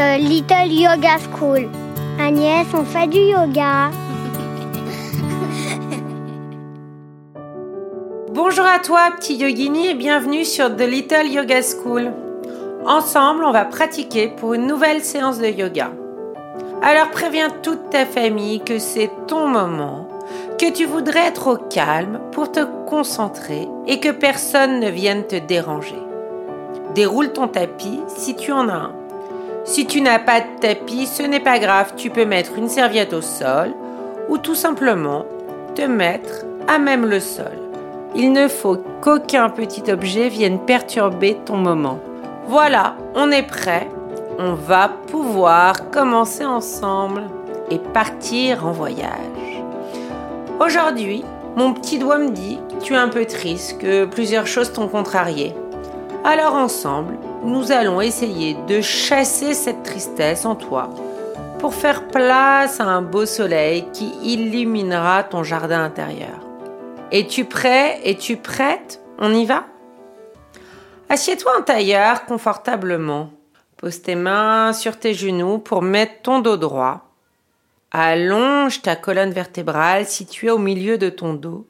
The Little Yoga School. Agnès, on fait du yoga. Bonjour à toi, petit yogini, et bienvenue sur The Little Yoga School. Ensemble, on va pratiquer pour une nouvelle séance de yoga. Alors préviens toute ta famille que c'est ton moment, que tu voudrais être au calme pour te concentrer et que personne ne vienne te déranger. Déroule ton tapis si tu en as un. Si tu n'as pas de tapis, ce n'est pas grave, tu peux mettre une serviette au sol ou tout simplement te mettre à même le sol. Il ne faut qu'aucun petit objet vienne perturber ton moment. Voilà, on est prêt on va pouvoir commencer ensemble et partir en voyage. Aujourd'hui, mon petit doigt me dit tu es un peu triste, que plusieurs choses t'ont contrarié. Alors ensemble, nous allons essayer de chasser cette tristesse en toi pour faire place à un beau soleil qui illuminera ton jardin intérieur. Es-tu prêt? Es-tu prête? On y va? Assieds-toi en tailleur confortablement. Pose tes mains sur tes genoux pour mettre ton dos droit. Allonge ta colonne vertébrale située au milieu de ton dos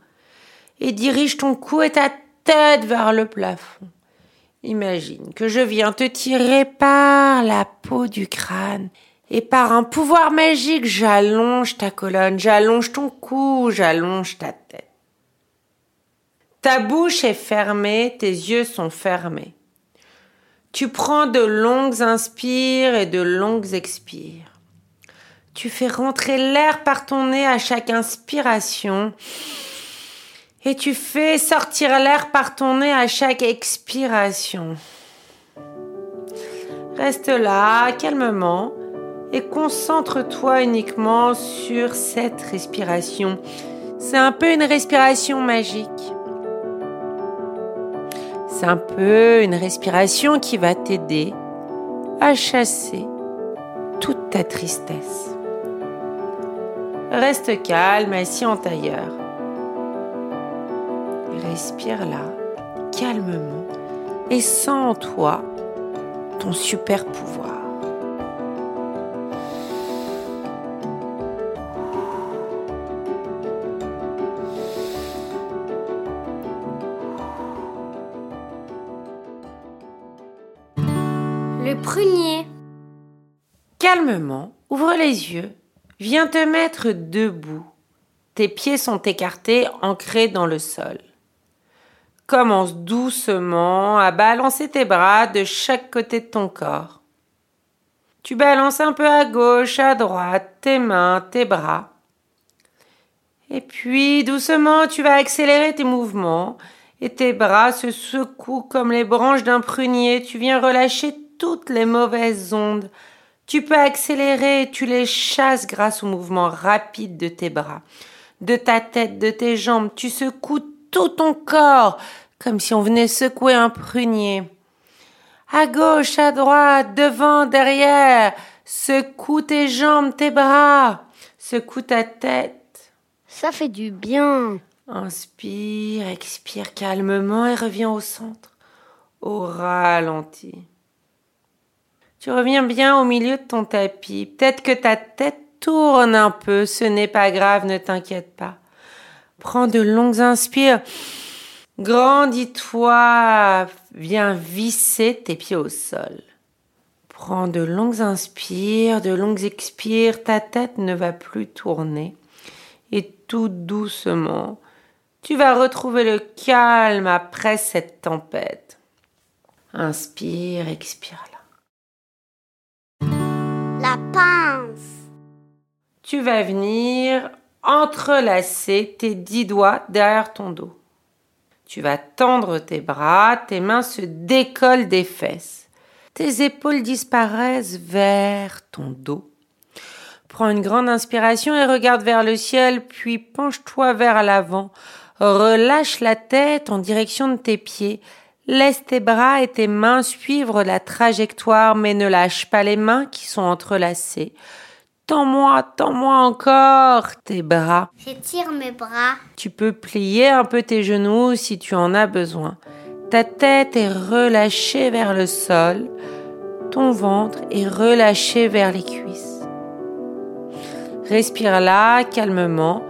et dirige ton cou et ta tête vers le plafond. Imagine que je viens te tirer par la peau du crâne et par un pouvoir magique j'allonge ta colonne, j'allonge ton cou, j'allonge ta tête. Ta bouche est fermée, tes yeux sont fermés. Tu prends de longues inspires et de longues expires. Tu fais rentrer l'air par ton nez à chaque inspiration et tu fais sortir l'air par ton nez à chaque expiration. Reste là, calmement, et concentre-toi uniquement sur cette respiration. C'est un peu une respiration magique. C'est un peu une respiration qui va t'aider à chasser toute ta tristesse. Reste calme, assis en tailleur. Respire là, calmement, et sens en toi ton super pouvoir. Le prunier. Calmement, ouvre les yeux. Viens te mettre debout. Tes pieds sont écartés, ancrés dans le sol. Commence doucement à balancer tes bras de chaque côté de ton corps. Tu balances un peu à gauche, à droite, tes mains, tes bras. Et puis doucement, tu vas accélérer tes mouvements et tes bras se secouent comme les branches d'un prunier. Tu viens relâcher toutes les mauvaises ondes. Tu peux accélérer et tu les chasses grâce au mouvement rapide de tes bras, de ta tête, de tes jambes. Tu secoues tout ton corps comme si on venait secouer un prunier. À gauche, à droite, devant, derrière. Secoue tes jambes, tes bras. Secoue ta tête. Ça fait du bien. Inspire, expire calmement et reviens au centre, au ralenti. Tu reviens bien au milieu de ton tapis. Peut-être que ta tête tourne un peu, ce n'est pas grave, ne t'inquiète pas. Prends de longues inspires. Grandis-toi, viens visser tes pieds au sol. Prends de longues inspires, de longues expires, ta tête ne va plus tourner. Et tout doucement, tu vas retrouver le calme après cette tempête. Inspire, expire là. La pince. Tu vas venir entrelacer tes dix doigts derrière ton dos. Tu vas tendre tes bras, tes mains se décollent des fesses. Tes épaules disparaissent vers ton dos. Prends une grande inspiration et regarde vers le ciel, puis penche-toi vers l'avant. Relâche la tête en direction de tes pieds. Laisse tes bras et tes mains suivre la trajectoire, mais ne lâche pas les mains qui sont entrelacées. Tends-moi, tends-moi encore tes bras. J'étire mes bras. Tu peux plier un peu tes genoux si tu en as besoin. Ta tête est relâchée vers le sol. ton ventre est relâché vers les cuisses. Respire là calmement.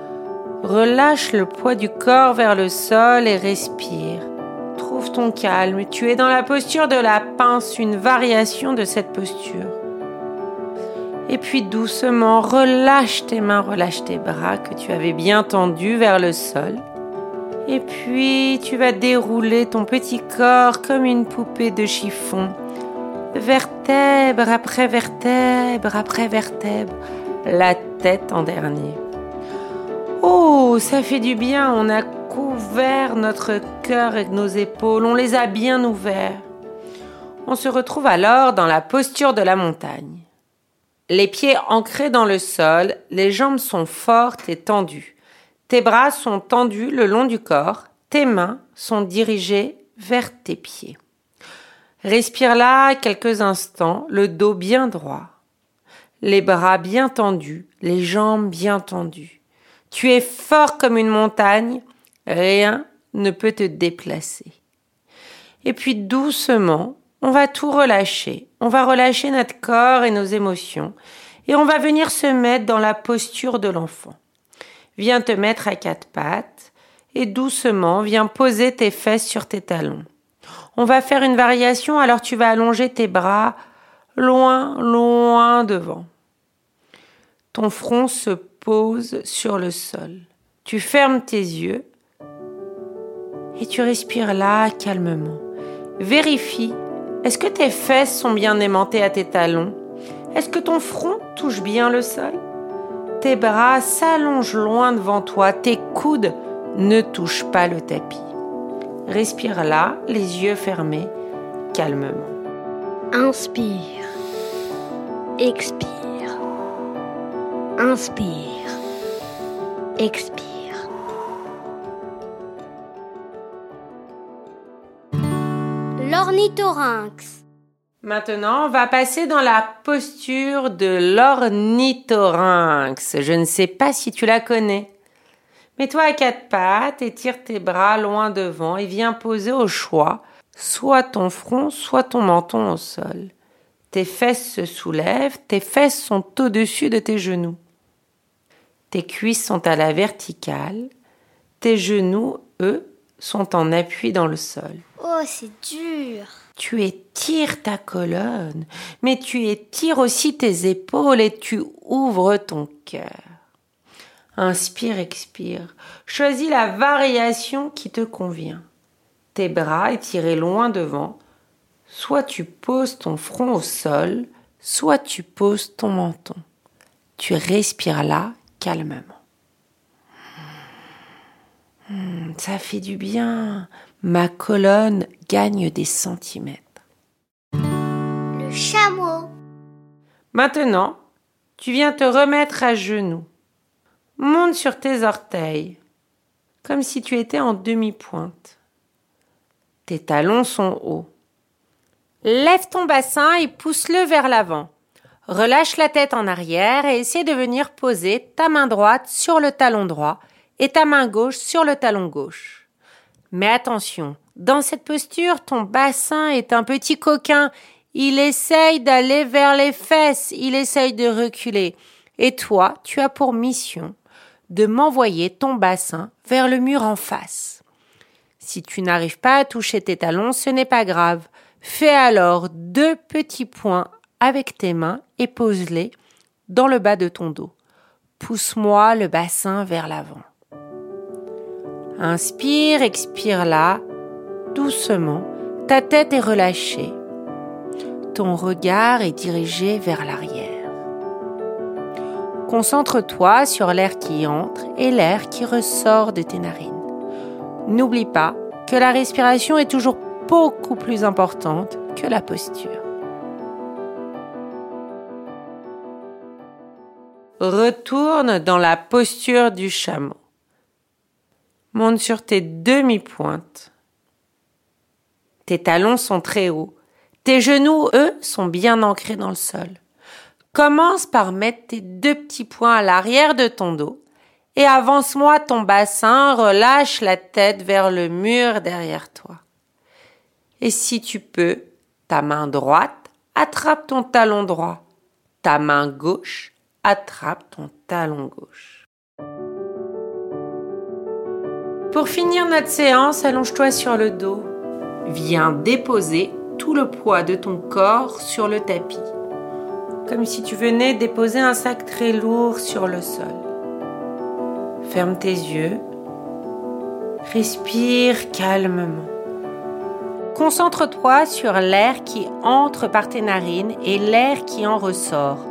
Relâche le poids du corps vers le sol et respire. Trouve ton calme. Tu es dans la posture de la pince, une variation de cette posture. Et puis doucement, relâche tes mains, relâche tes bras que tu avais bien tendus vers le sol. Et puis tu vas dérouler ton petit corps comme une poupée de chiffon. Vertèbre après vertèbre après vertèbre. La tête en dernier. Oh, ça fait du bien. On a couvert notre cœur avec nos épaules. On les a bien ouverts. On se retrouve alors dans la posture de la montagne. Les pieds ancrés dans le sol, les jambes sont fortes et tendues. Tes bras sont tendus le long du corps, tes mains sont dirigées vers tes pieds. Respire là quelques instants, le dos bien droit, les bras bien tendus, les jambes bien tendues. Tu es fort comme une montagne, rien ne peut te déplacer. Et puis doucement, on va tout relâcher. On va relâcher notre corps et nos émotions. Et on va venir se mettre dans la posture de l'enfant. Viens te mettre à quatre pattes et doucement viens poser tes fesses sur tes talons. On va faire une variation, alors tu vas allonger tes bras loin, loin devant. Ton front se pose sur le sol. Tu fermes tes yeux et tu respires là calmement. Vérifie est-ce que tes fesses sont bien aimantées à tes talons? Est-ce que ton front touche bien le sol? Tes bras s'allongent loin devant toi, tes coudes ne touchent pas le tapis. Respire là, les yeux fermés, calmement. Inspire. Expire. Inspire. Expire. L'ornithorynx. Maintenant, on va passer dans la posture de l'ornithorynx. Je ne sais pas si tu la connais. Mets-toi à quatre pattes, étire tes bras loin devant et viens poser au choix soit ton front, soit ton menton au sol. Tes fesses se soulèvent, tes fesses sont au-dessus de tes genoux. Tes cuisses sont à la verticale, tes genoux, eux, sont en appui dans le sol. Oh, c'est dur. Tu étires ta colonne, mais tu étires aussi tes épaules et tu ouvres ton cœur. Inspire, expire. Choisis la variation qui te convient. Tes bras étirés loin devant. Soit tu poses ton front au sol, soit tu poses ton menton. Tu respires là calmement. Hmm, ça fait du bien. Ma colonne gagne des centimètres. Le chameau. Maintenant, tu viens te remettre à genoux. Monte sur tes orteils, comme si tu étais en demi-pointe. Tes talons sont hauts. Lève ton bassin et pousse-le vers l'avant. Relâche la tête en arrière et essaie de venir poser ta main droite sur le talon droit et ta main gauche sur le talon gauche. Mais attention, dans cette posture, ton bassin est un petit coquin. Il essaye d'aller vers les fesses, il essaye de reculer. Et toi, tu as pour mission de m'envoyer ton bassin vers le mur en face. Si tu n'arrives pas à toucher tes talons, ce n'est pas grave. Fais alors deux petits points avec tes mains et pose-les dans le bas de ton dos. Pousse-moi le bassin vers l'avant. Inspire, expire là, doucement. Ta tête est relâchée. Ton regard est dirigé vers l'arrière. Concentre-toi sur l'air qui entre et l'air qui ressort de tes narines. N'oublie pas que la respiration est toujours beaucoup plus importante que la posture. Retourne dans la posture du chameau. Monte sur tes demi-pointes. Tes talons sont très hauts. Tes genoux, eux, sont bien ancrés dans le sol. Commence par mettre tes deux petits poings à l'arrière de ton dos et avance-moi ton bassin, relâche la tête vers le mur derrière toi. Et si tu peux, ta main droite attrape ton talon droit. Ta main gauche attrape ton talon gauche. Pour finir notre séance, allonge-toi sur le dos. Viens déposer tout le poids de ton corps sur le tapis, comme si tu venais déposer un sac très lourd sur le sol. Ferme tes yeux. Respire calmement. Concentre-toi sur l'air qui entre par tes narines et l'air qui en ressort.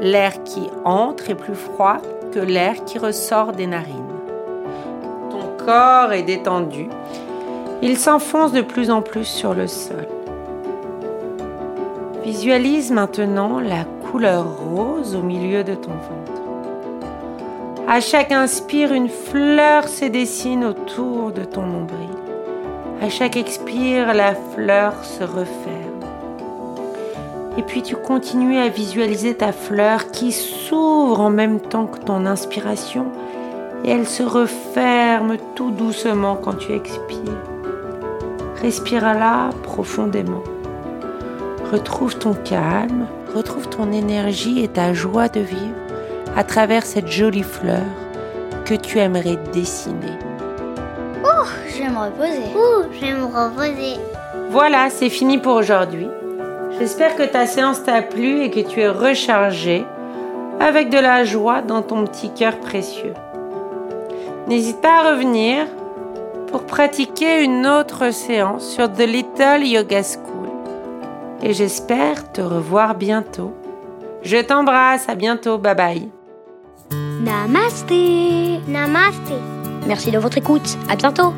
L'air qui entre est plus froid que l'air qui ressort des narines. Est détendu. Il s'enfonce de plus en plus sur le sol. Visualise maintenant la couleur rose au milieu de ton ventre. À chaque inspire, une fleur se dessine autour de ton nombril. À chaque expire, la fleur se referme. Et puis tu continues à visualiser ta fleur qui s'ouvre en même temps que ton inspiration et elle se referme tout doucement quand tu expires. Respire là profondément. Retrouve ton calme, retrouve ton énergie et ta joie de vivre à travers cette jolie fleur que tu aimerais dessiner. Oh, je vais me reposer. Ouh, je vais me reposer. Voilà, c'est fini pour aujourd'hui. J'espère que ta séance t'a plu et que tu es rechargé avec de la joie dans ton petit cœur précieux. N'hésite pas à revenir pour pratiquer une autre séance sur The Little Yoga School et j'espère te revoir bientôt. Je t'embrasse, à bientôt, bye bye. Namasté. Namasté. Merci de votre écoute. À bientôt.